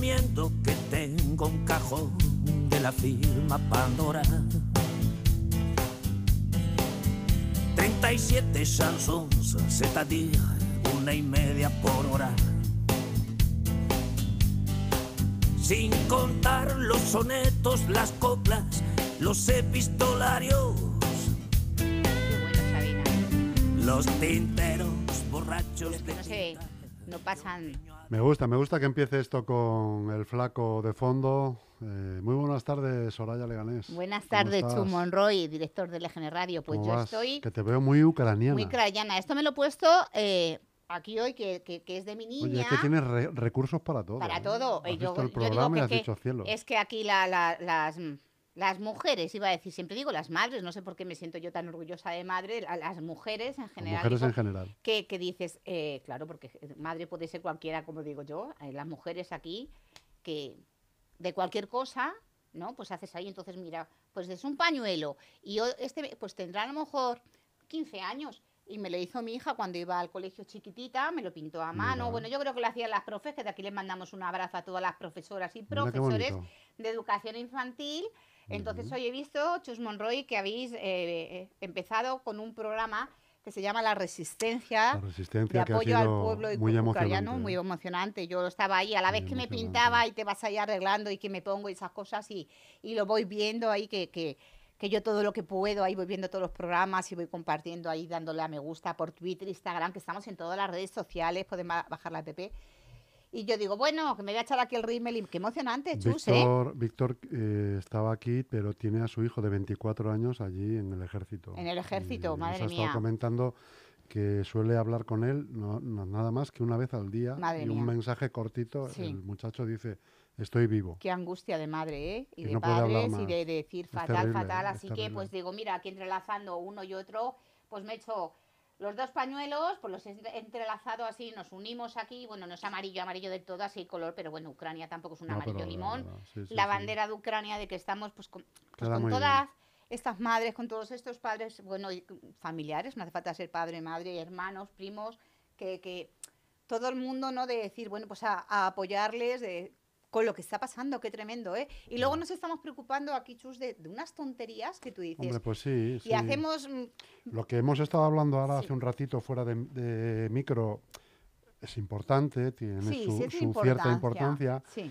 que tengo un cajón de la firma Pandora. 37 chansons, c'est-à-dire una y media por hora. Sin contar los sonetos, las coplas, los epistolarios, bueno, los tinteros borrachos Los que de no se tinta. no pasan. Me gusta, me gusta que empiece esto con el flaco de fondo. Eh, muy buenas tardes, Soraya Leganés. Buenas ¿Cómo tardes, estás? Chu Monroy, director de LGN Radio. Pues ¿Cómo yo vas? estoy Que te veo muy ucraniana. muy crayana. Esto me lo he puesto eh, aquí hoy, que, que- que es de mi niña. Oye, es que tienes re- recursos para todo. Para ¿eh? todo. Has yo- visto el yo digo programa y has dicho cielo. Es que aquí la- la- las, las mujeres, iba a decir, siempre digo las madres, no sé por qué me siento yo tan orgullosa de madre, a las mujeres en Las general. mujeres digo, en general. que, que dices, eh, claro, porque madre puede ser cualquiera, como digo yo, eh, las mujeres aquí, que de cualquier cosa, ¿no? Pues haces ahí, entonces mira, pues es un pañuelo, y yo, este, pues tendrá a lo mejor 15 años, y me lo hizo mi hija cuando iba al colegio chiquitita, me lo pintó a mano, Mira. bueno, yo creo que lo hacían las profes, que de aquí les mandamos un abrazo a todas las profesoras y profesores de educación infantil. Entonces hoy he visto, Chus Monroy, que habéis eh, empezado con un programa que se llama La Resistencia, La de resistencia que ha apoyo al pueblo muy ucraniano, emocionante. muy ¿eh? emocionante. Yo estaba ahí a la Muy vez que me pintaba y te vas ahí arreglando y que me pongo y esas cosas y, y lo voy viendo ahí que, que, que yo todo lo que puedo, ahí voy viendo todos los programas y voy compartiendo ahí, dándole a me gusta por Twitter, Instagram, que estamos en todas las redes sociales, pueden ba- bajar la app. Y yo digo, bueno, que me voy a echar aquí el rímel y qué emocionante, Chus, ¿eh? Víctor, Víctor eh, estaba aquí, pero tiene a su hijo de 24 años allí en el ejército. En el ejército, Y madre nos ha mía. estado comentando que suele hablar con él no, no- nada más que una vez al día Madre y un mía. mensaje cortito. Sí. El muchacho dice, estoy vivo. Qué angustia de madre, ¿eh? Y, Y de no padres y de, de decir fatal, terrible, fatal. es Así que, pues digo, mira, aquí entrelazando uno y otro, pues me he hecho los dos pañuelos, pues los he entre- entrelazado así, nos unimos aquí. Bueno, no es amarillo, amarillo del todo, así color, pero bueno, Ucrania tampoco es un No, amarillo pero, limón. sí, sí, la sí. bandera de Ucrania de que estamos, pues, con, pues, con bien. todas estas madres, con todos estos padres, bueno, y familiares, no hace falta ser padre, madre, hermanos, primos, que, que todo el mundo, ¿no? De decir, bueno, pues a, a apoyarles de, con lo que está pasando, qué tremendo, ¿eh? Y luego nos estamos preocupando aquí, Chus, de, de unas tonterías que tú dices. Hombre, pues sí, sí. y hacemos... mm, Lo que hemos estado hablando ahora Sí. hace un ratito fuera de, de micro es importante, tiene sí, su, su cierta importancia, Sí,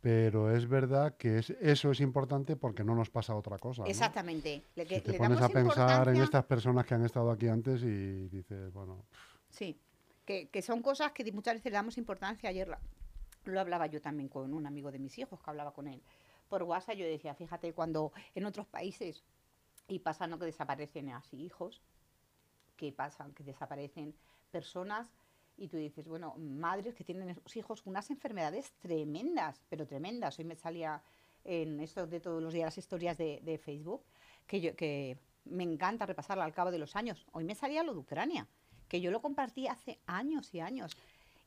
pero es verdad que es, eso es importante porque no nos pasa otra cosa. ¿no? exactamente. Le, Si te le pones a pensar en estas personas que han estado aquí antes y dices, bueno, Sí, que, que son cosas que muchas veces le damos importancia. Ayer la- lo hablaba yo también con un amigo de mis hijos, que hablaba con él por WhatsApp. Yo decía, fíjate, cuando en otros países y pasan lo que desaparecen así hijos, que pasan, que desaparecen personas, y tú dices, bueno, madres que tienen esos hijos unas enfermedades tremendas, pero tremendas. Hoy me salía en esto de todos los días las historias de, de Facebook, que, yo, que me encanta repasarla al cabo de los años. Hoy me salía lo de Ucrania, que yo lo compartí hace años y años.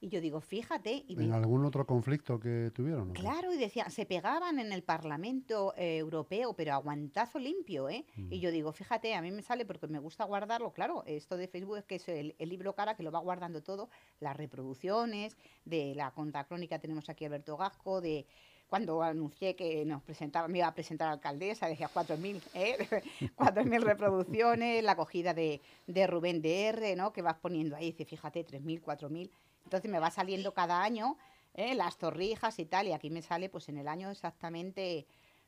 Y yo digo, fíjate, y me- ¿en algún otro conflicto que tuvieron? Claro, y decían, se pegaban en el Parlamento eh, Europeo, pero aguantazo limpio, ¿eh? Mm. Y yo digo, fíjate, a mí me sale porque me gusta guardarlo, claro, esto de Facebook es que es el, el libro cara que lo va guardando todo, las reproducciones, de la contracrónica tenemos aquí a Alberto Gasco, de cuando anuncié que nos presentaba, me iba a presentar a alcaldesa, decía 4.000, ¿eh? 4.000 reproducciones, la acogida de, de Rubén DR, ¿no? Que vas poniendo ahí, dice, fíjate, 3.000, 4.000. Entonces me va saliendo cada año ¿eh? las torrijas y tal, y aquí me sale pues en el año exactamente...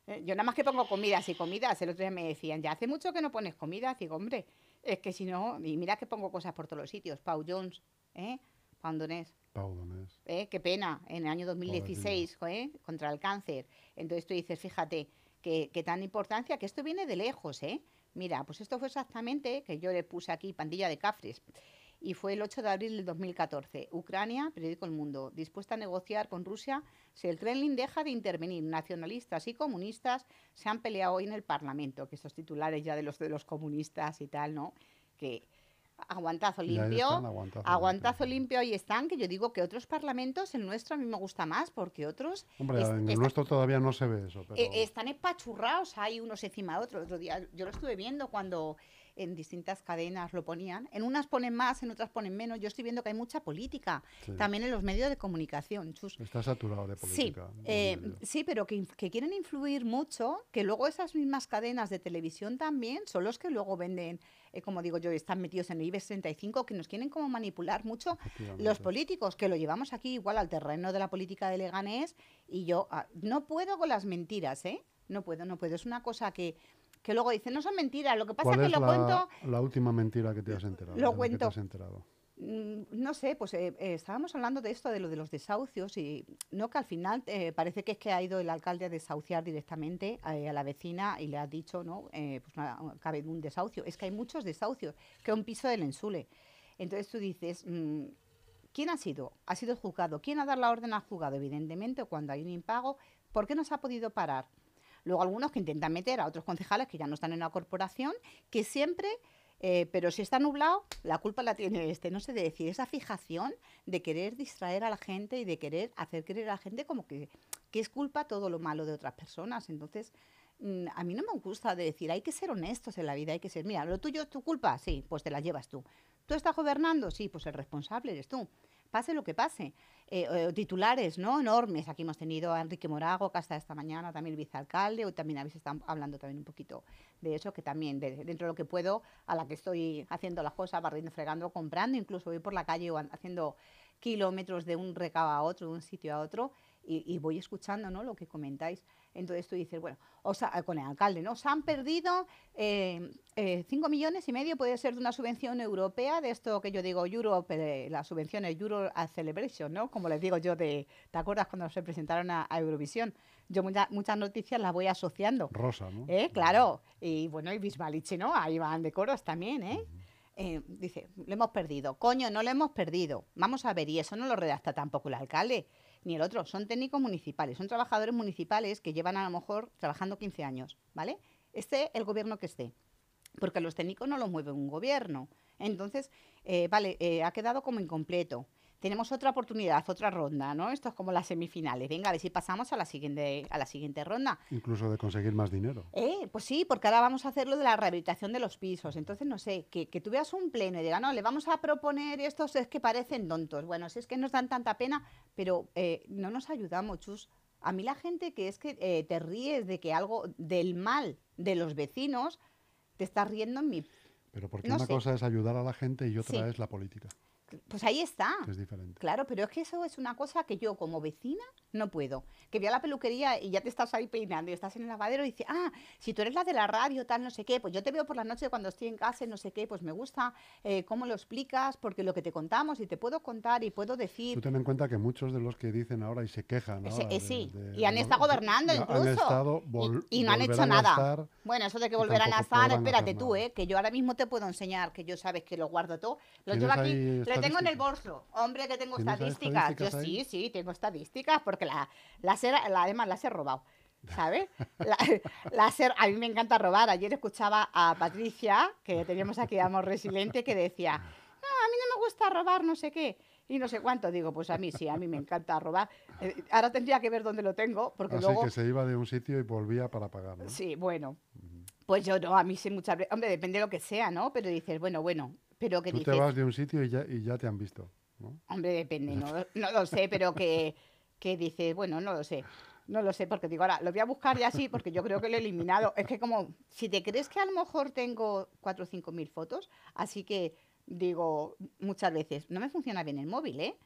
eh, yo nada más que pongo comidas y comidas, el otro día me decían, ya hace mucho que no pones comidas, digo, hombre, es que si no, y mira que pongo cosas por todos los sitios, Pau Jones, ¿eh? Pau Donés, Pau Donés. ¿eh? qué pena, en el año 2016, ¿eh? contra el cáncer. Entonces tú dices, fíjate, que, que tan importancia, que esto viene de lejos, ¿eh? Mira, pues esto fue exactamente, que yo le puse aquí, pandilla de cafres, y fue el 8 de abril del 2014. Ucrania, periódico El Mundo, dispuesta a negociar con Rusia si el Kremlin deja de intervenir. Nacionalistas y comunistas se han peleado hoy en el Parlamento, que estos titulares ya de los de los comunistas y tal, ¿no? Que aguantazo limpio, están, aguantazo aguantazo limpio. limpio ahí están, que yo digo que otros parlamentos, el nuestro a mí me gusta más, porque otros Hombre, es- en el nuestro todavía no se ve eso, pero... eh, están espachurrados, hay unos encima de otros. Otro día yo lo estuve viendo cuando en distintas cadenas lo ponían. En unas ponen más, en otras ponen menos. Yo estoy viendo que hay mucha política Sí. también en los medios de comunicación. Chus. Está saturado de Sí, política. los eh, sí, pero que, quieren influir mucho, que luego esas mismas cadenas de televisión también son los que luego venden, eh, como digo yo, están metidos en el IBEX 35, que nos quieren como manipular mucho los políticos, que lo llevamos aquí igual al terreno de la política de Leganés, y yo ah, no puedo con las mentiras, ¿eh? No puedo, no puedo. Es una cosa que, que luego dicen, no son mentiras, lo que pasa ¿Cuál es que lo la, cuento la última mentira que te has enterado? Lo que cuento. te has enterado? Mm, No sé, pues eh, eh, estábamos hablando de esto, de lo de los desahucios, y no que al final eh, parece que es que ha ido el alcalde a desahuciar directamente a la vecina y le ha dicho, ¿no? Eh, pues nada, cabe un desahucio. Es que hay muchos desahucios, que un piso del Ensule. Entonces tú dices, mm, ¿quién ha sido? Ha sido el juzgado. ¿Quién ha dado la orden al juzgado? Evidentemente, cuando hay un impago, ¿por qué no se ha podido parar? Luego algunos que intentan meter a otros concejales que ya no están en la corporación, que siempre, eh, pero si está nublado, la culpa la tiene este. No sé de decir, esa fijación de querer distraer a la gente y de querer hacer creer a la gente como que, que es culpa todo lo malo de otras personas. Entonces, mm, a mí no me gusta de decir, hay que ser honestos en la vida, hay que ser, mira, lo tuyo es tu culpa, sí, pues te la llevas tú. ¿Tú estás gobernando? Sí, pues el responsable eres tú. Pase lo que pase. Eh, eh, titulares, ¿no? Enormes. Aquí hemos tenido a Enrique Morago, que hasta esta mañana también el vicealcalde, hoy también habéis estado hablando también un poquito de eso, que también de- dentro de lo que puedo, a la que estoy haciendo las cosas, barriendo, fregando, comprando, incluso voy por la calle haciendo kilómetros de un recado a otro, de un sitio a otro, y, y voy escuchando, ¿no? Lo que comentáis. Entonces tú dices, bueno, o sea, con el alcalde, ¿no? Se han perdido eh, eh, 5 millones y medio, puede ser de una subvención europea, de esto que yo digo Europe, eh, la subvención es Euro a Celebration, ¿no? Como les digo yo, de, ¿te acuerdas cuando se presentaron a, a Eurovisión? Yo mucha- muchas noticias las voy asociando. Rosa, ¿no? ¿Eh? Claro. Y bueno, y Bisbaliche, ¿no? Ahí van de coros también, ¿eh? Eh, dice, lo hemos perdido. Coño, no lo hemos perdido. Vamos a ver, y eso no lo redacta tampoco el alcalde, ni el otro. Son técnicos municipales, son trabajadores municipales que llevan a lo mejor trabajando 15 años, ¿vale? Esté el gobierno que esté. Porque los técnicos no los mueve un gobierno. Entonces, eh, vale, eh, ha quedado como incompleto. Tenemos otra oportunidad, otra ronda, ¿no? Esto es como las semifinales. Venga, a ver si pasamos a la siguiente, a la siguiente ronda. Incluso de conseguir más dinero. Eh, pues sí, porque ahora vamos a hacer lo de la rehabilitación de los pisos. Entonces, no sé, que, que tú veas un pleno y digas, no, le vamos a proponer estos, es que parecen tontos. Bueno, si es que nos dan tanta pena, pero eh, no nos ayudamos, chus. A mí la gente que es que eh, te ríes de que algo del mal de los vecinos, te estás riendo en mi... Pero porque No una sé. cosa es ayudar a la gente y otra Sí. es la política, Pues ahí está. es diferente. Claro, pero es que eso es una cosa que yo como vecina no puedo. Que voy a la peluquería y ya te estás ahí peinando y estás en el lavadero y dices, ah, si tú eres la de la radio, tal, no sé qué, pues yo te veo por la noche cuando estoy en casa y no sé qué, pues me gusta eh, cómo lo explicas, porque lo que te contamos y te puedo contar y puedo decir... Tú ten en cuenta que muchos de los que dicen ahora y se quejan ahora eh, sí, de- y han estado gobernando incluso. Han estado, Y- no han hecho nada. Bueno, eso de que volverán a estar, espérate tú. ¿eh? que yo ahora mismo te puedo enseñar, que yo sabes que lo guardo todo. Lo ¿Tienes llevo aquí, tengo en el bolso. Hombre, que tengo ¿Tienes ahí estadísticas. Yo ahí? sí, sí, tengo estadísticas, porque la, las la- además las he robado. ¿Sabes? La- las he- a mí me encanta robar. Ayer escuchaba a Patricia, que teníamos aquí, Amor Resiliente, que decía, no, a mí no me gusta robar, no sé qué. Y no sé cuánto. Digo, pues a mí sí, a mí me encanta robar. Eh, ahora tendría que ver dónde lo tengo, porque Así luego... que se iba de un sitio y volvía para pagar. ¿no? Sí, bueno. Pues yo no, a mí sí muchas veces, hombre, depende de lo que sea, ¿no? Pero dices, bueno, bueno, pero que Tú dices, te vas de un sitio y ya, y ya te han visto. ¿no? hombre, depende, no, no lo sé, pero que, que dices, bueno, no lo sé. No lo sé, porque digo, ahora lo voy a buscar ya sí, porque yo creo que lo he eliminado. Es que como, si te crees que a lo mejor tengo cuatro o cinco mil fotos, así que digo muchas veces, no me funciona bien el móvil, ¿eh?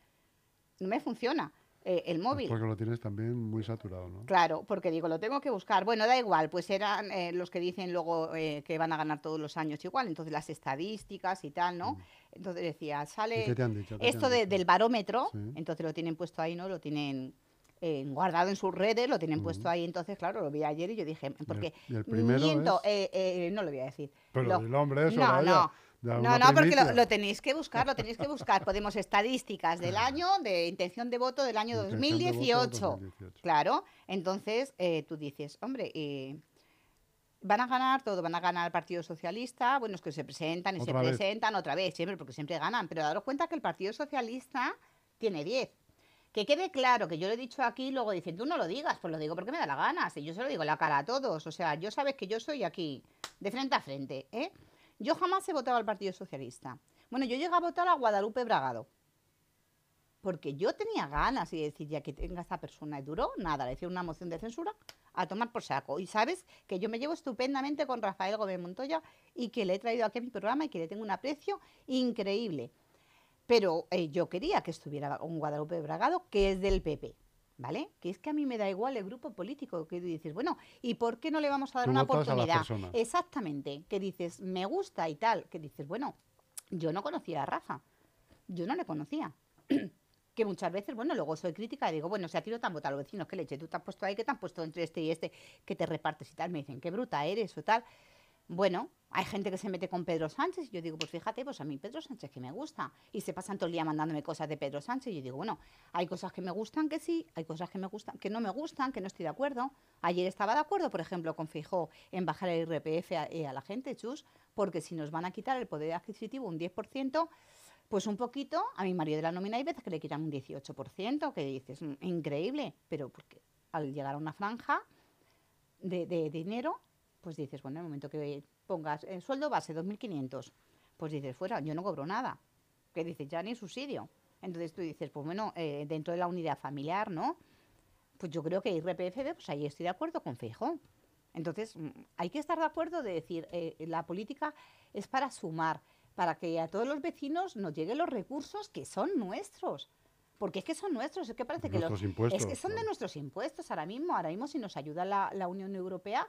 No me funciona eh, el Es móvil. Porque lo tienes también muy saturado, ¿no? Claro, porque digo, lo tengo que buscar. Bueno, da igual, pues eran eh, los que dicen luego eh, que van a ganar todos los años igual, entonces las estadísticas y tal, ¿no? Entonces decía, ¿Y sale qué te han dicho? ¿Qué te esto de- del barómetro, Sí. entonces lo tienen puesto ahí, ¿no? Lo tienen eh, guardado en sus redes, lo tienen puesto ahí, entonces claro, lo vi ayer y yo dije, porque miento, es- eh, eh, no lo voy a decir. Pero Lo- el hombre eso, no, no. De No, no, porque lo, tenéis que buscar, lo tenéis que buscar. Podemos estadísticas del año, de intención de voto del año Intención de voto 2018. 2018. Claro, entonces eh, tú dices, hombre, eh, van a ganar todo, van a ganar el Partido Socialista, bueno, es que se presentan y Otra se vez. presentan otra vez, siempre, porque siempre ganan, pero daros cuenta que el Partido Socialista tiene 10. Que quede claro que yo lo he dicho aquí, luego dicen, tú no lo digas, pues lo digo porque me da la gana, si yo se lo digo en la cara a todos, o sea, yo sabes que yo soy aquí, de frente a frente, ¿eh? Yo jamás he votado al Partido Socialista. Bueno, yo llegué a votar a Guadalupe Bragado. Porque yo tenía ganas y decir, ya que tenga esta persona y duró, nada, le hice una moción de censura a tomar por saco. Y sabes que yo me llevo estupendamente con Rafael Gómez Montoya y que le he traído aquí a mi programa y que le tengo un aprecio increíble. Pero eh, yo quería que estuviera un Guadalupe Bragado, que es del PP. ¿Vale? Que es que a mí me da igual el grupo político, que dices, bueno, ¿y por qué no le vamos a dar Tú una a oportunidad? Exactamente, que dices, me gusta y tal, que dices, bueno, yo no conocía a Rafa, yo no le conocía. que muchas veces, bueno, luego soy crítica y digo, bueno, si a ti no te han votado los vecinos, ¿qué leche? Tú te has puesto ahí, que te han puesto entre este y este, que te repartes y tal. Me dicen, qué bruta eres o tal. Bueno, hay gente que se mete con Pedro Sánchez y yo digo, pues fíjate, pues a mí Pedro Sánchez que me gusta. Y se pasan todo el día mandándome cosas de Pedro Sánchez y yo digo, bueno, hay cosas que me gustan que sí, hay cosas que me gustan que no me gustan, que no estoy de acuerdo. Ayer estaba de acuerdo, por ejemplo, con Fijó en bajar el IRPF a, eh, a la gente, chus, porque si nos van a quitar el poder adquisitivo un 10%, pues un poquito, a mi marido de la nómina hay veces que le quitan un 18%, que dices, "Mm, increíble, pero porque al llegar a una franja de, de dinero, pues dices, bueno, en el momento que pongas el sueldo base 2.500, pues dices, fuera, yo no cobro nada, que dices, ya ni subsidio. Entonces tú dices, pues bueno, eh, dentro de la unidad familiar, ¿no? Pues yo creo que IRPF, pues ahí estoy de acuerdo con Feijó. Entonces, mm, hay que estar de acuerdo de decir, eh, la política es para sumar, para que a todos los vecinos nos lleguen los recursos que son nuestros. Porque es que son nuestros, es que parece que los, impuestos. es que son de nuestros impuestos ahora mismo. Ahora mismo, si nos ayuda la, la Unión Europea,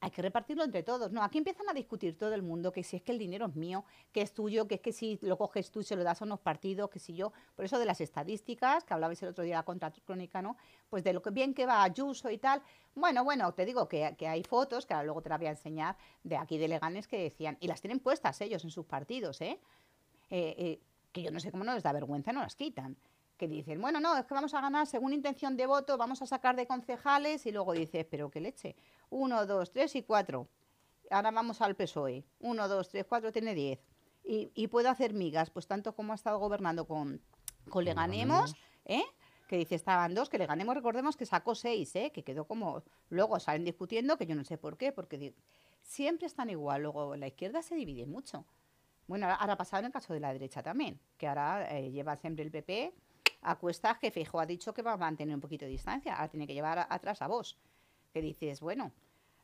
hay que repartirlo entre todos. No, aquí empiezan a discutir todo el mundo que si es que el dinero es mío, que es tuyo, que es que si lo coges tú y se lo das a unos partidos, que si yo. Por eso de las estadísticas, que hablabais el otro día la contracrónica, ¿no? Pues de lo que bien que va Ayuso y tal. Bueno, bueno, te digo que, que hay fotos, que ahora luego te las voy a enseñar, de aquí de Leganes que decían, y las tienen puestas ellos en sus partidos, ¿eh? Eh, eh, que yo no sé cómo no les da vergüenza, no las quitan. Que dicen, bueno, no, es que vamos a ganar según intención de voto, vamos a sacar de concejales, y luego dices, pero qué leche. Uno, dos, tres y cuatro. Ahora vamos al PSOE. Uno, dos, tres, cuatro, tiene diez. Y, y puedo hacer migas, pues tanto como ha estado gobernando con, con Leganemos, ¿eh? que dice estaban dos, que le ganemos, recordemos que sacó seis, ¿eh? que quedó como, luego salen discutiendo, que yo no sé por qué, porque siempre están igual, luego la izquierda se divide mucho. Bueno, ahora- ahora ha pasado en el caso de la derecha también, que ahora eh, lleva siempre el PP a cuestas que Fijo ha dicho que va a mantener un poquito de distancia, ahora tiene que llevar atrás a vos, que dices, bueno,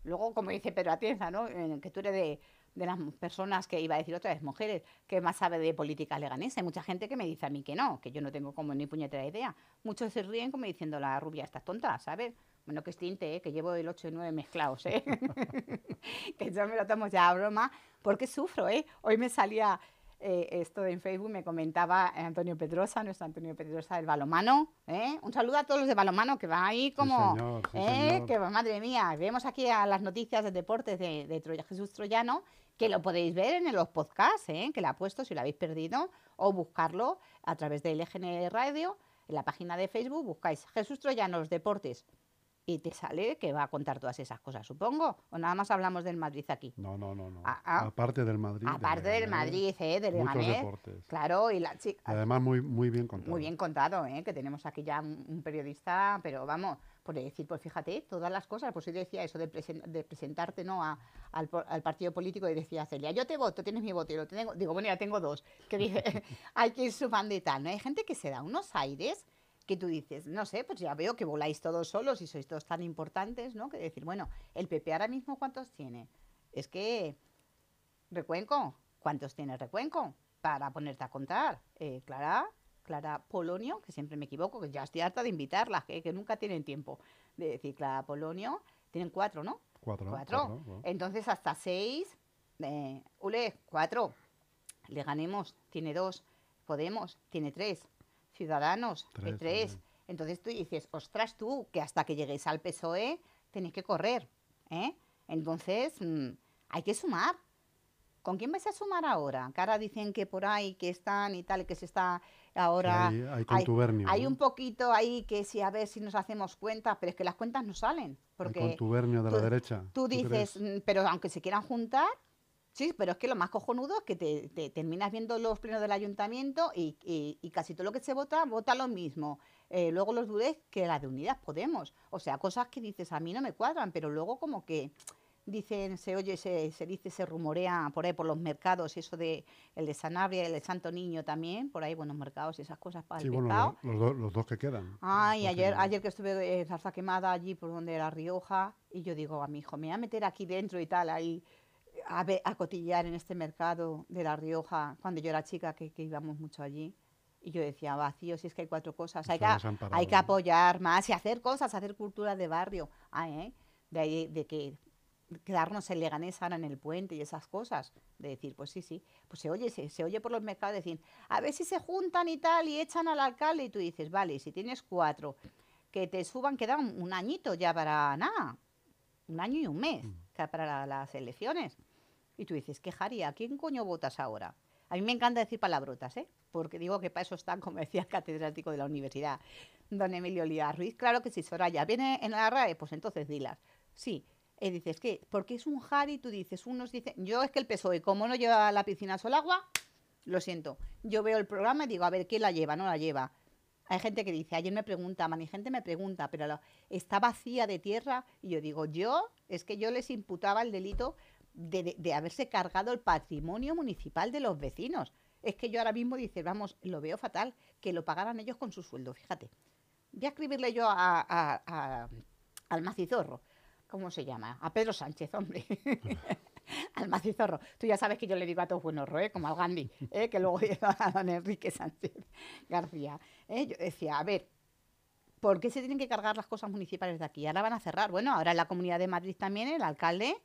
luego como dice Pedro Atienza, ¿no? Que tú eres de, de las personas que iba a decir otra vez, mujeres, que más sabe de política leganesa. Hay mucha gente que me dice a mí que no, que yo no tengo como ni puñetera idea. Muchos se ríen como diciendo la rubia está tonta, ¿sabes? Bueno, que es tinte, ¿eh? que llevo el 8 y 9 mezclados, ¿eh? que yo me lo tomo ya a broma, porque sufro, ¿eh? Hoy me salía eh, esto en Facebook, me comentaba Antonio Pedrosa, nuestro Antonio Pedrosa del Balomano, ¿eh? Un saludo a todos los de Balomano, que va ahí como... señor, sí, ¿eh? señor. Que madre mía, vemos aquí a las noticias de deportes de, de Troya- Jesús Troyano, que lo podéis ver en los podcasts, ¿eh? que la ha puesto si lo habéis perdido, o buscarlo a través del LGN Radio, en la página de Facebook, buscáis Jesús Troyano, los deportes, y te sale que va a contar todas esas cosas, supongo. O nada más hablamos del Madrid aquí. No, no, no. no. Ah, ah. Aparte del Madrid. Aparte del Madrid, ¿eh? del Muchos Leganés. deportes. Claro, y la chica. Además muy, muy bien contado. Muy bien contado, ¿eh? que tenemos aquí ya un, un periodista, pero vamos, por decir, pues fíjate, todas las cosas, pues yo decía eso de, presen- de presentarte ¿no? a- al, partido político y decía Celia, yo te voto, tienes mi voto, y lo tengo, digo, bueno, ya tengo dos, que dije, hay que ir sumando y tal, ¿no? Hay gente que se da unos aires que tú dices, no sé, pues ya veo que voláis todos solos y sois todos tan importantes, ¿no? Que decir, bueno, el PP ahora mismo, ¿cuántos tiene? Es que Recuenco, ¿cuántos tiene Recuenco? Para ponerte a contar. Eh, Clara, Clara Polonio, que siempre me equivoco, que ya estoy harta de invitarlas, que, que nunca tienen tiempo de decir Clara Polonio. Tienen cuatro, ¿no? Cuatro. Cuatro. cuatro, ¿no? Entonces hasta seis. Eh, Ule, cuatro. Le ganemos, tiene dos. Podemos, tiene tres. Ciudadanos, Tres tres. Entonces tú dices, ostras tú, que hasta que lleguéis al PSOE tenéis que correr. ¿eh? Entonces mm, hay que sumar. ¿Con quién vais a sumar ahora? Que ahora dicen que por ahí, que están y tal, que se está ahora... hay- hay contubernio, Hay, ¿no? un poquito ahí que sí, a ver si nos hacemos cuenta, pero es que las cuentas no salen. Porque contubernio de la tú- derecha. Tú dices, mm, pero aunque se quieran juntar, sí, pero es que lo más cojonudo es que te, te terminas viendo los plenos del ayuntamiento y, y- y casi todo lo que se vota, vota lo mismo. Eh, luego los dudéis que la de Unidas Podemos. O sea, cosas que dices, a mí no me cuadran, pero luego como que dicen, se oye, se, se dice, se rumorea por ahí por los mercados, eso de el de Sanabria, el de Santo Niño también, por ahí buenos mercados y esas cosas para Sí, el bueno, pescado. los, do- los dos que quedan. Ay, Los ayer, que- ayer que estuve en Zarza Quemada, allí por donde era Rioja, y yo digo a mi hijo, me voy a meter aquí dentro y tal, ahí a, ver- a cotillear en este mercado de La Rioja, cuando yo era chica, que, que íbamos mucho allí. Y yo decía, vacío, si es que hay cuatro cosas. Hay que, hay que apoyar más y hacer cosas, hacer cultura de barrio. Ah, ¿eh? De ahí, de que quedarnos en Leganés ahora en el puente y esas cosas. De decir, pues sí, sí. Pues se oye, se, se oye por los mercados decir, a ver si se juntan y tal y echan al alcalde y tú dices, vale, si tienes cuatro, que te suban, queda un, un añito ya para nada. Un año y un mes ca- para la- las elecciones. Y tú dices, ¿qué haría? ¿A quién coño votas ahora? A mí me encanta decir palabrotas, ¿eh? Porque digo que para eso están, como decía el catedrático de la universidad, don Emilio Lía Ruiz. Claro que si Soraya viene en la RAE, pues entonces dilas. Sí. Y dices, ¿qué? Porque es un jari, tú dices, unos dicen, yo es que el PSOE, como no lleva la piscina sol agua, lo siento. Yo veo el programa y digo, a ver, ¿quién la lleva? No la lleva. Hay gente que dice, ayer me preguntaban, y gente me pregunta, pero está vacía de tierra. Y yo digo, yo, es que yo les imputaba el delito de, haberse cargado el patrimonio municipal de los vecinos. Es que yo ahora mismo dices, vamos, lo veo fatal, que lo pagaran ellos con su sueldo, fíjate. Voy a escribirle yo a, a- a- al macizorro, ¿cómo se llama? A Pedro Sánchez, hombre. al macizorro. Tú ya sabes que yo le digo a todos buenos ¿eh? como al Gandhi, ¿eh? que luego lleva a don Enrique Sánchez García. ¿eh? Yo decía, a ver, ¿por qué se tienen que cargar las cosas municipales de aquí? Ahora van a cerrar. Bueno, ahora en la Comunidad de Madrid también el alcalde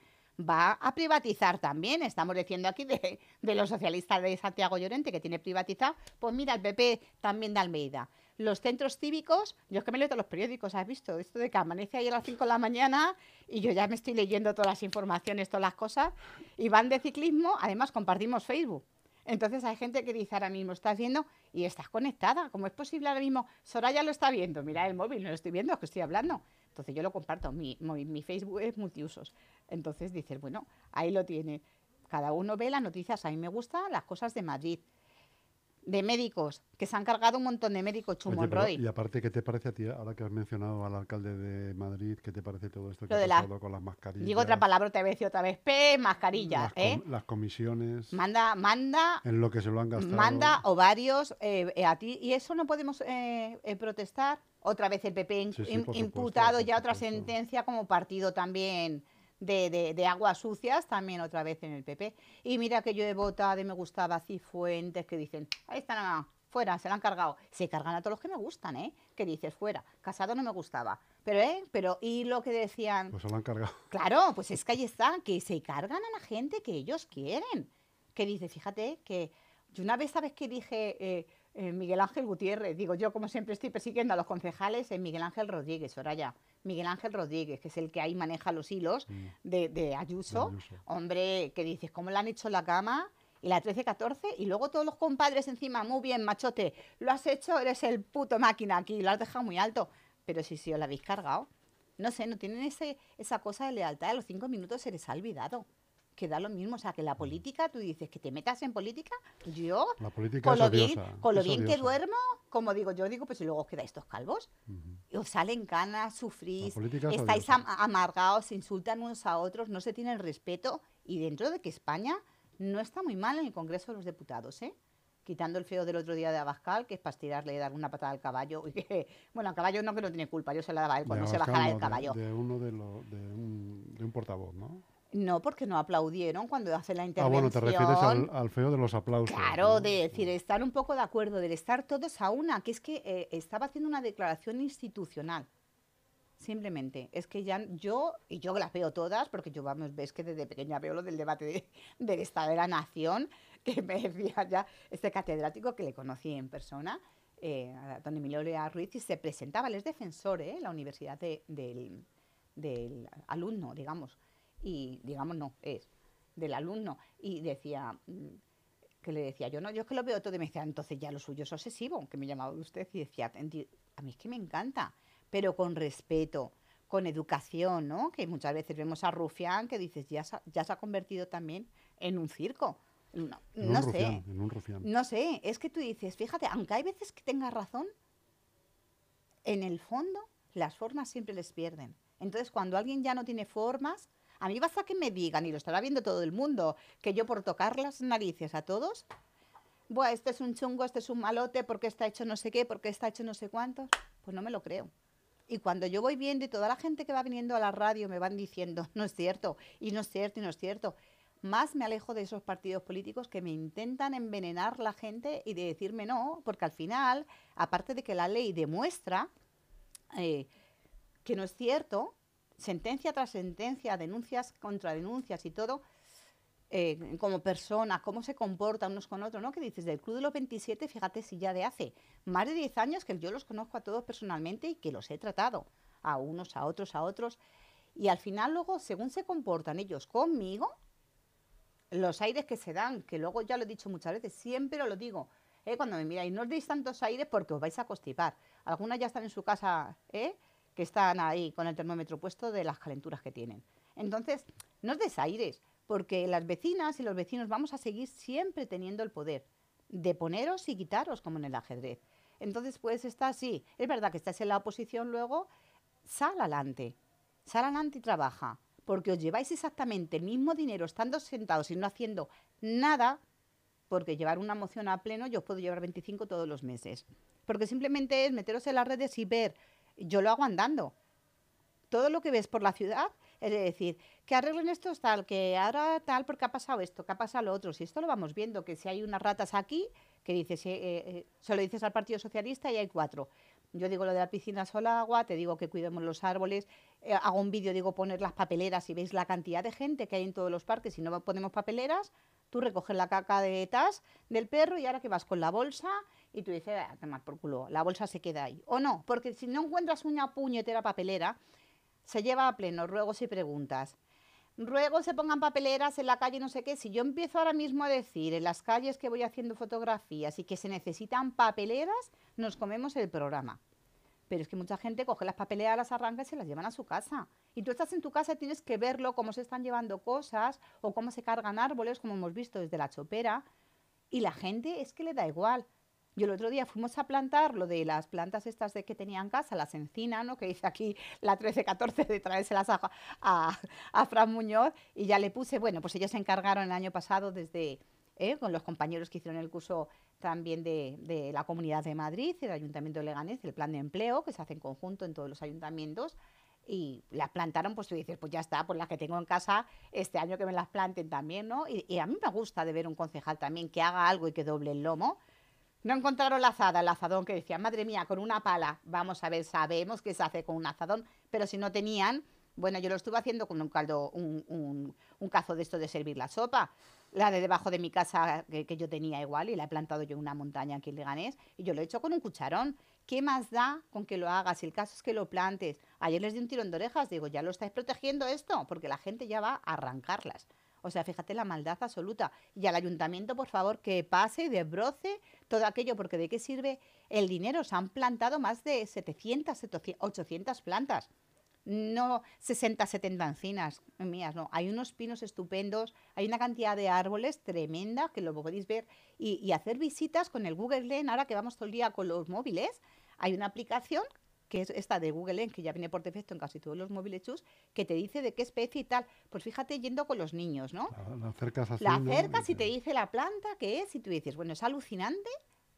va a privatizar también. Estamos diciendo aquí de, los socialistas de Santiago Llorente que tiene privatizado. Pues mira, el PP también de Almeida. Los centros cívicos, yo es que me leo todos los periódicos, ¿has visto? Esto de que amanece ahí a las 5 de la mañana y yo ya me estoy leyendo todas las informaciones, todas las cosas. Y van de ciclismo, además compartimos Facebook. Entonces hay gente que dice ahora mismo, estás viendo y estás conectada. ¿Cómo es posible ahora mismo? Soraya lo está viendo, mira el móvil, no lo estoy viendo, es que estoy hablando. Entonces yo lo comparto, mi, mi, Facebook es multiusos. Entonces dices, bueno, ahí lo tiene. Cada uno ve las noticias, a mí me gustan las cosas de Madrid. De médicos, que se han cargado un montón de médicos, Chumorroy. y aparte, ¿qué te parece a ti, ahora que has mencionado al alcalde de Madrid, qué te parece todo esto que Lo ha de la- pasado con las mascarillas? Digo otra palabra, otra vez y otra vez. P, mascarilla, las, ¿eh? com- las comisiones, Manda, manda en lo que se lo han gastado. manda ovarios eh, eh, a ti y eso no podemos eh, eh, protestar otra vez el PP in- Sí, sí, im- por supuesto, imputado ya otra sentencia como partido también de, de- de aguas sucias también otra vez en el PP y mira que yo he votado y me gustaba Cifuentes que dicen ahí está nada fuera se la han cargado se cargan a todos los que me gustan eh que dices fuera Casado no me gustaba pero eh pero y lo que decían Pues se lo han cargado. Claro, pues es que ahí está, que se cargan a la gente que ellos quieren. Que dice, fíjate, que yo una vez, ¿sabes que dije? eh, eh, Miguel Ángel Gutiérrez, digo yo como siempre estoy persiguiendo a los concejales, es Miguel Ángel Rodríguez, ahora ya. Miguel Ángel Rodríguez, que es el que ahí maneja los hilos Mm. de, de Ayuso. De Ayuso. Hombre, que dices, ¿cómo le han hecho la cama? Y la 13-14, y luego todos los compadres encima, muy bien, machote, lo has hecho, eres el puto máquina aquí, lo has dejado muy alto. Pero si, si os la habéis cargado, no sé, no tienen ese, esa cosa de lealtad, a los cinco minutos se les ha olvidado. Que da lo mismo, o sea, que la política, tú dices que te metas en política, yo, La política con lo bien, con lo bien que duermo, como digo yo, digo, pues si luego os quedáis estos calvos, os salen canas, sufrís, es estáis am- amargados, se insultan unos a otros, no se tienen respeto, y dentro de que España no está muy mal en el Congreso de los Diputados, ¿eh? Quitando el feo del otro día de Abascal, que es para tirarle y dar una patada al caballo. y que- bueno, al caballo no que no tiene culpa, yo se la daba a él cuando se bajara del de- caballo. De, uno de, los de, un, de un portavoz, ¿no? No, porque no aplaudieron cuando hace la Ah, intervención. bueno, te refieres al, al feo de los aplausos. Claro, ¿no? de decir, estar un poco de acuerdo, del estar todos a una, que es que eh, estaba haciendo una declaración institucional. Simplemente, es que ya yo, y yo las veo todas, porque yo, vamos, ves que desde pequeña veo lo del debate de- del Estado de la Nación, que me decía ya este catedrático que le conocí en persona, eh, a don Emilio Lea Ruiz, y se presentaba, él es defensor, ¿eh? la universidad de- del, del alumno, digamos, y digamos no, es del alumno, y decía, mm, que le decía, yo no, yo es que lo veo todo y me decía, entonces ya lo suyo es obsesivo, que me llamaba usted y decía, "Enti- a mí es que me encanta, pero con respeto, con educación, ¿no? Que muchas veces vemos a Rufián que dices, ya se, ya se ha convertido también en un circo. No, En un no rufián, sé, en un rufián. no sé, es que tú dices, fíjate, aunque hay veces que tengas razón, en el fondo las formas siempre les pierden. Entonces, cuando alguien ya no tiene formas, A mí basta que me digan, y lo estará viendo todo el mundo, que yo por tocar las narices a todos, Buah, este es un chungo, este es un malote, porque está hecho no sé qué, porque está hecho no sé cuánto, pues no me lo creo. Y cuando yo voy viendo y toda la gente que va viniendo a la radio me van diciendo, no es cierto, y no es cierto, y no es cierto, más me alejo de esos partidos políticos que me intentan envenenar la gente y de decirme no, porque al final, aparte de que la ley demuestra eh, que no es cierto, sentencia tras sentencia, denuncias contra denuncias y todo, eh, como personas, cómo se comportan unos con otros, ¿no? Que dices, del Club de los 27, fíjate si ya de hace más de 10 años que yo los conozco a todos personalmente y que los he tratado, a unos, a otros, a otros, y al final luego, según se comportan ellos conmigo, los aires que se dan, que luego ya lo he dicho muchas veces, siempre lo digo, ¿eh? cuando me miráis, no os deis tantos aires porque os vais a constipar. Algunas ya están en su casa, ¿eh? Están ahí con el termómetro puesto de las calenturas que tienen. Entonces, no os des aires, porque las vecinas y los vecinos vamos a seguir siempre teniendo el poder de poneros y quitaros, como en el ajedrez. Entonces, pues está así. Es verdad que estás en la oposición luego, sal adelante, sal adelante y trabaja porque os lleváis exactamente el mismo dinero estando sentados y no haciendo nada, porque llevar una moción a pleno yo os puedo llevar 25 todos los meses. Porque simplemente es meteros en las redes y ver, yo lo hago andando. Todo lo que ves por la ciudad es decir, que arreglen esto tal, que ahora tal, porque ha pasado esto, que ha pasado lo otro. Si esto lo vamos viendo, que si hay unas ratas aquí, que dices, eh, eh, se lo dices al Partido Socialista y hay cuatro. Yo digo lo de la piscina sola agua, te digo que cuidemos los árboles, eh, hago un vídeo, digo poner las papeleras y veis la cantidad de gente que hay en todos los parques y no ponemos papeleras, tú recoges la caca de tas del perro y ahora que vas con la bolsa y tú dices, ah, tomar por culo, la bolsa se queda ahí. O no, porque si no encuentras una puñetera papelera, se lleva a pleno ruegos y preguntas. Ruego se pongan papeleras en la calle, no sé qué. Si yo empiezo ahora mismo a decir en las calles que voy haciendo fotografías y que se necesitan papeleras, nos comemos el programa. Pero es que mucha gente coge las papeleras, las arranca y se las llevan a su casa. Y tú estás en tu casa y tienes que verlo, cómo se están llevando cosas o cómo se cargan árboles, como hemos visto desde la chopera. Y la gente es que le da igual. Yo el otro día fuimos a plantar lo de las plantas estas de que tenía en casa, las encinas, ¿no? Que dice aquí la 1314 de traérselas a, a, a Fran Muñoz y ya le puse, bueno, pues ellos se encargaron el año pasado desde, ¿eh? con los compañeros que hicieron el curso también de, la Comunidad de Madrid, el Ayuntamiento de Leganés, el plan de empleo que se hace en conjunto en todos los ayuntamientos y las plantaron, pues tú dices, pues ya está, pues las que tengo en casa este año que me las planten también, ¿no? Y, a mí me gusta de ver un concejal también que haga algo y que doble el lomo. No encontraron la azada, el azadón que decía, madre mía, con una pala, vamos a ver, sabemos que se hace con un azadón, pero si no tenían, bueno, yo lo estuve haciendo con un caldo, un, un cazo de esto de servir la sopa la de debajo de mi casa que, yo tenía igual y la he plantado yo en una montaña aquí en Leganés y yo lo he hecho con un cucharón. ¿Qué más da con que lo hagas? El caso es que lo plantes. Ayer les di un tirón de orejas, digo, ya lo estáis protegiendo esto, porque la gente ya va a arrancarlas. O sea, fíjate la maldad absoluta. Y al ayuntamiento, por favor, que pase y desbroce todo aquello, porque ¿de qué sirve el dinero? Se han plantado más de 700, 800 plantas no 60, 70 encinas mías, no. Hay unos pinos estupendos, hay una cantidad de árboles tremenda que lo podéis ver y, hacer visitas con el Google Lens. Ahora que vamos todo el día con los móviles, hay una aplicación que es esta de Google Lens, que ya viene por defecto en casi todos los móviles chus, que te dice de qué especie y tal. Pues fíjate yendo con los niños, ¿no? La, acercas La acercas y te dice la planta que es y tú dices, bueno, es alucinante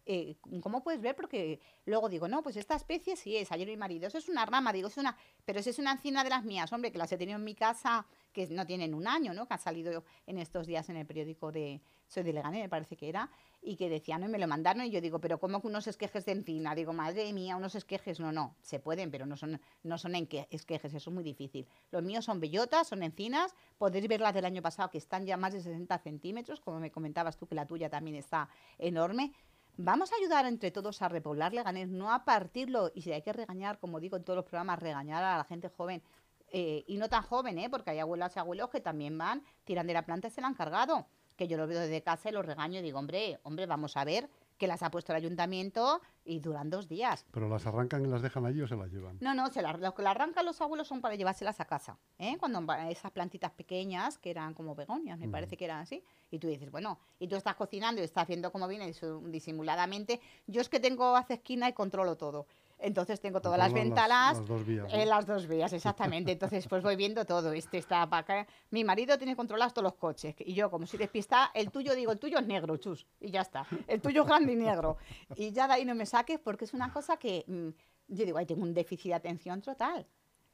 eh, ¿cómo puedes ver? Porque luego digo, no, pues esta especie sí es, ayer mi marido, eso es una rama, digo, es una, pero eso es una encina de las mías, hombre, que las he tenido en mi casa, que no tienen un año, ¿no? Que ha salido en estos días en el periódico de, soy de Leganés, me parece que era, y que decían, no, y me lo mandaron, y yo digo, pero ¿cómo que unos esquejes de encina? Digo, madre mía, unos esquejes, no, no, se pueden, pero no son, no son en esquejes, eso es muy difícil. Los míos son bellotas, son encinas, podéis ver las del año pasado, que están ya más de 60 centímetros, como me comentabas tú, que la tuya también está enorme, Vamos a ayudar entre todos a repoblar Leganés, no a partirlo. Y si hay que regañar, como digo en todos los programas, regañar a la gente joven. Eh, y no tan joven, ¿eh? porque hay abuelas y abuelos que también van, tiran de la planta y se la han cargado. Que yo lo veo desde casa y los regaño y digo, hombre, hombre, vamos a ver que las ha puesto el ayuntamiento y duran dos días. ¿Pero las arrancan y las dejan allí o se las llevan? No, no, se las, lo que las arrancan los abuelos son para llevárselas a casa. ¿eh? Cuando esas plantitas pequeñas, que eran como begonias, me parece que eran así, y tú dices, bueno, y tú estás cocinando y estás viendo cómo viene disimuladamente. Yo es que tengo hace esquina y controlo todo. Entonces tengo todas las ventanas las dos vías, ¿no? en las dos vías, exactamente. Entonces, pues voy viendo todo. Este está para acá. Mi marido tiene controlados todos los coches. Y yo, como soy despistada, el tuyo, digo, el tuyo es negro, chus. Y ya está. El tuyo es grande y negro. Y ya de ahí no me saques porque es una cosa que mm, yo digo, ay, tengo un déficit de atención total.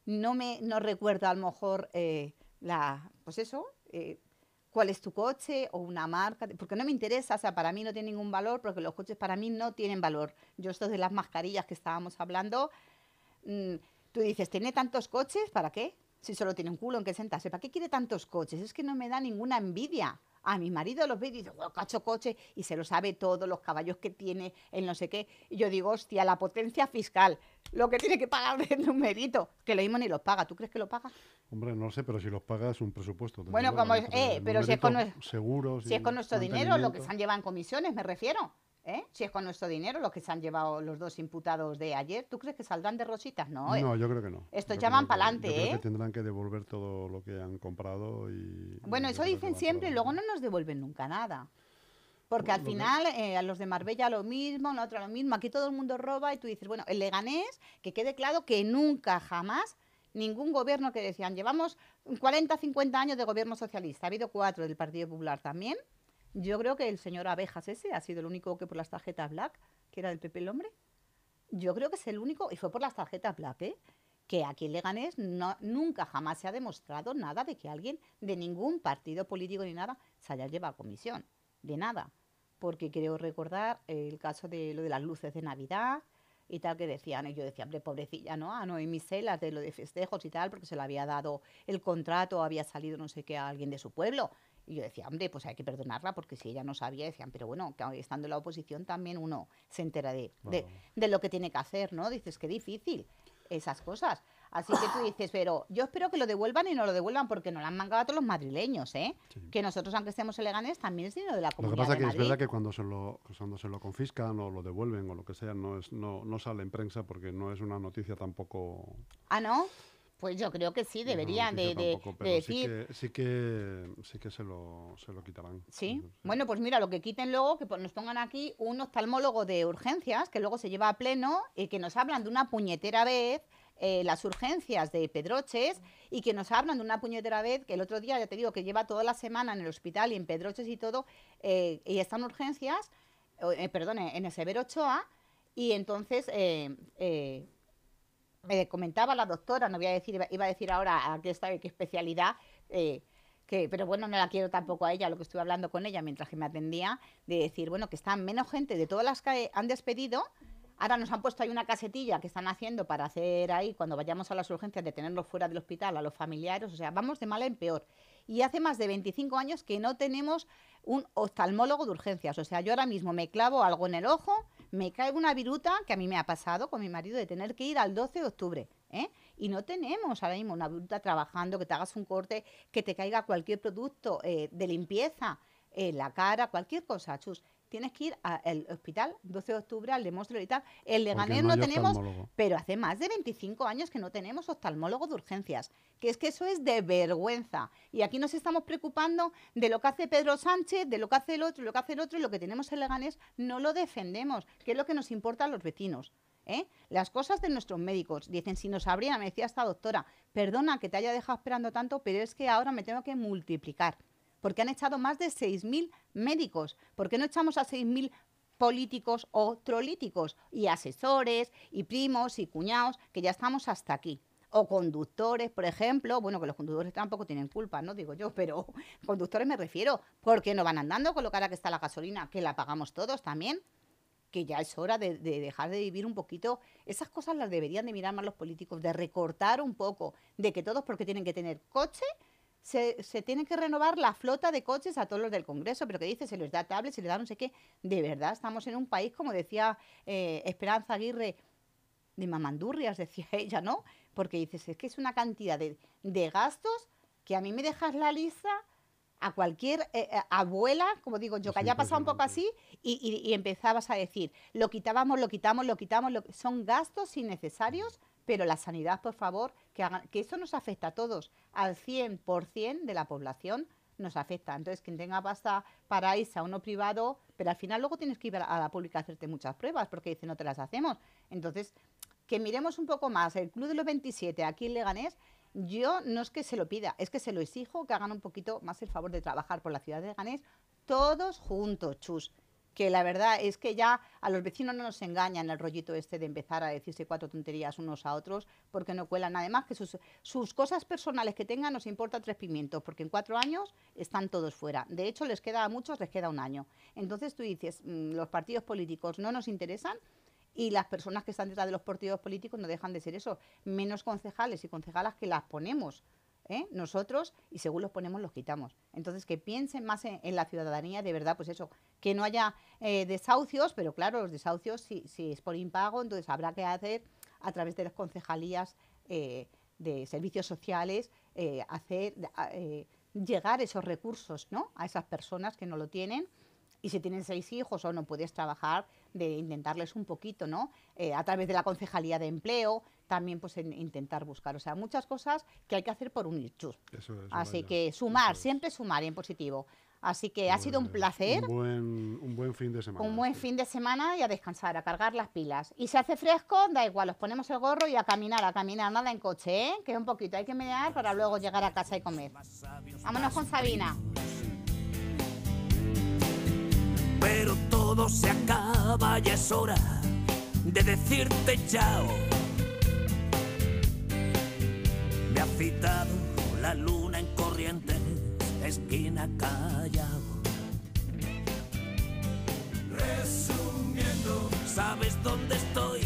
No me no recuerdo a lo mejor eh, la, pues eso, eh, cuál es tu coche o una marca, porque no me interesa, o sea, para mí no tiene ningún valor, porque los coches para mí no tienen valor. Yo esto de las mascarillas que estábamos hablando, mm, tú dices, ¿tiene tantos coches? ¿Para qué? Si solo tiene un culo en que sentarse, ¿para qué quiere tantos coches? Es que no me da ninguna envidia. A mi marido los ve y dice, "Guau, cacho coche, y se lo sabe todo, los caballos que tiene, el no sé qué. Y yo digo, hostia, la potencia fiscal, lo que tiene que pagar de numerito, que lo mismo ni los paga. ¿Tú crees que lo paga? Hombre, no sé, pero si los pagas es un presupuesto. Bueno, como es- eh, pero si es con numerito, nues- seguros Si es con nuestro dinero, lo que se han llevado en comisiones, me refiero. ¿eh? Si es con nuestro dinero, lo que se han llevado los dos imputados de ayer, ¿tú crees que saldrán de rositas? No, ¿eh? No, yo creo que no. Estos ya van yo creo ¿eh? que tendrán que devolver todo lo que han comprado y... Bueno, eso dicen siempre y luego no nos devuelven nunca nada. Porque al final eh, a los de Marbella lo mismo, a la otra lo mismo, aquí todo el mundo roba y tú dices, bueno, el Leganés, que quede claro que nunca jamás ningún gobierno que decían, llevamos 40, 50 años de gobierno socialista, ha habido cuatro del Partido Popular también. Yo creo que el señor Abejas ese ha sido el único que por las tarjetas black, que era del PP el hombre. Yo creo que es el único, y fue por las tarjetas black, ¿eh? que aquí en Leganés nunca jamás se ha demostrado nada de que alguien de ningún partido político ni nada se haya llevado a comisión. De nada. Porque creo recordar el caso de lo de las luces de Navidad y tal que decían. Y yo decía, hombre, pobrecilla, ¿no? A Noemí Celas de lo de festejos y tal, porque se le había dado el contrato, había salido no sé qué a alguien de su pueblo. Y yo decía, hombre, pues hay que perdonarla porque si ella no sabía, decían, pero bueno, que estando en la oposición también uno se entera de, de, de lo que tiene que hacer, ¿no? Dices, qué difícil esas cosas. Así que tú dices, pero yo espero que lo devuelvan y no lo devuelvan porque nos lo han mangado a todos los madrileños, ¿eh? Sí. Que nosotros, aunque estemos en Leganés, también es dinero de la Lo que comunidad pasa de que es verdad que cuando se lo cuando se lo confiscan o lo devuelven o lo que sea no es no, no sale en prensa porque no es una noticia tampoco Ah, ¿no? Pues yo creo que sí, no deberían de, noticia de- tampoco, de pero decir... sí que sí que sí que se lo se lo quitarán. Sí, Eso bueno, pues mira, lo que quiten luego, que pues nos pongan aquí un oftalmólogo de urgencias, que luego se lleva a pleno y que nos hablan de una puñetera vez eh, las urgencias de Pedroches y que nos hablan de una puñetera vez que el otro día, ya te digo, que lleva toda la semana en el hospital y en Pedroches y todo, eh, y están urgencias, eh, perdón, en el Severo Ochoa, y entonces eh, eh, eh, comentaba la doctora, no voy a decir, iba, a decir ahora a qué está, qué especialidad, que, pero bueno, no la quiero tampoco a ella, lo que estuve hablando con ella mientras que me atendía, de decir, bueno, que están menos gente de todas las que han despedido. Ahora nos han puesto ahí una casetilla que están haciendo para hacer ahí, cuando vayamos a las urgencias, de tenerlos fuera del hospital, a los familiares, o sea, vamos de mal en peor. Y hace más de 25 años que no tenemos un oftalmólogo de urgencias. O sea, yo ahora mismo me clavo algo en el ojo, me cae una viruta, que a mí me ha pasado con mi marido, de tener que ir al 12 de octubre. ¿eh? Y no tenemos ahora mismo una viruta trabajando, que te hagas un corte, que te caiga cualquier producto eh, de limpieza en la cara, cualquier cosa, chus. Tienes que ir al hospital 12 de octubre, al demostro y tal. El Leganés no tenemos, oftalmólogo. pero hace más de 25 años que no tenemos oftalmólogo de urgencias. Que es que eso es de vergüenza. Y aquí nos estamos preocupando de lo que hace Pedro Sánchez, de lo que hace el otro, lo que hace el otro, y lo que tenemos en Leganés no lo defendemos, que es lo que nos importa a los vecinos. ¿eh? Las cosas de nuestros médicos. Dicen, si nos abrían, me decía esta doctora, perdona que te haya dejado esperando tanto, pero es que ahora me tengo que multiplicar. Porque han echado más de 6.000 médicos. ¿Por qué no echamos a 6.000 políticos o trolíticos? Y asesores, y primos, y cuñados, que ya estamos hasta aquí. O conductores, por ejemplo. Bueno, que los conductores tampoco tienen culpa, ¿no? Digo yo, pero conductores me refiero. porque no van andando con lo cara que está la gasolina? Que la pagamos todos también que ya es hora de, de, dejar de vivir un poquito. Esas cosas las deberían de mirar más los políticos, de recortar un poco, de que todos, porque tienen que tener coche, se, se tiene que renovar la flota de coches a todos los del Congreso, pero que dice, se les da tablets, se les da no sé qué. De verdad, estamos en un país, como decía eh, Esperanza Aguirre, de mamandurrias, decía ella, ¿no? Porque dices, es que es una cantidad de, de gastos que a mí me dejas la lista a cualquier eh, eh, abuela, como digo yo, que haya pasado un poco así y, y- y empezabas a decir, lo quitábamos, lo quitamos, lo quitamos, lo... son gastos innecesarios, pero la sanidad, por favor, que, eso nos afecta a todos, al 100% de la población, nos afecta. Entonces, quien tenga pasta para irse a uno privado, pero al final luego tienes que ir a la pública a hacerte muchas pruebas, porque dice no te las hacemos. Entonces, que miremos un poco más. El Club de los 27 aquí en Leganés, yo no es que se lo pida, es que se lo exijo que hagan un poquito más el favor de trabajar por la ciudad de Leganés todos juntos, chus que la verdad es que ya a los vecinos no nos engañan el rollito este de empezar a decirse cuatro tonterías unos a otros porque no cuelan. Además que sus, sus cosas personales que tengan nos importa tres pimientos porque en cuatro años están todos fuera. De hecho, les queda a muchos, les queda un año. Entonces tú dices, mm, los partidos políticos no nos interesan y las personas que están detrás de los partidos políticos no dejan de ser eso, menos concejales y concejalas que las ponemos. ¿Eh? nosotros y según los ponemos los quitamos. Entonces que piensen más en, la ciudadanía, de verdad, pues eso, que no haya eh, desahucios, pero claro, los desahucios si, si, es por impago, entonces habrá que hacer a través de las concejalías eh, de servicios sociales, hacer llegar esos recursos ¿no? a esas personas que no lo tienen y si tienen seis hijos o no puedes trabajar, de intentarles un poquito, ¿no? a través de la concejalía de empleo, también pues intentar buscar. O sea, muchas cosas que hay que hacer por un Eso Así que sumar, siempre sumar en positivo. Así que ha sido un placer. Un buen, un buen, fin de semana. Un buen fin de semana y a descansar, a cargar las pilas. Y si hace fresco, da igual, os ponemos el gorro y a caminar, a caminar, nada en coche, ¿eh? que un poquito hay que mediar para luego llegar a casa y comer. Vámonos con Sabina pero todo se acaba y es hora de decirte chao. Me ha citado la luna en corrientes, esquina callao. Resumiendo, ¿sabes dónde estoy?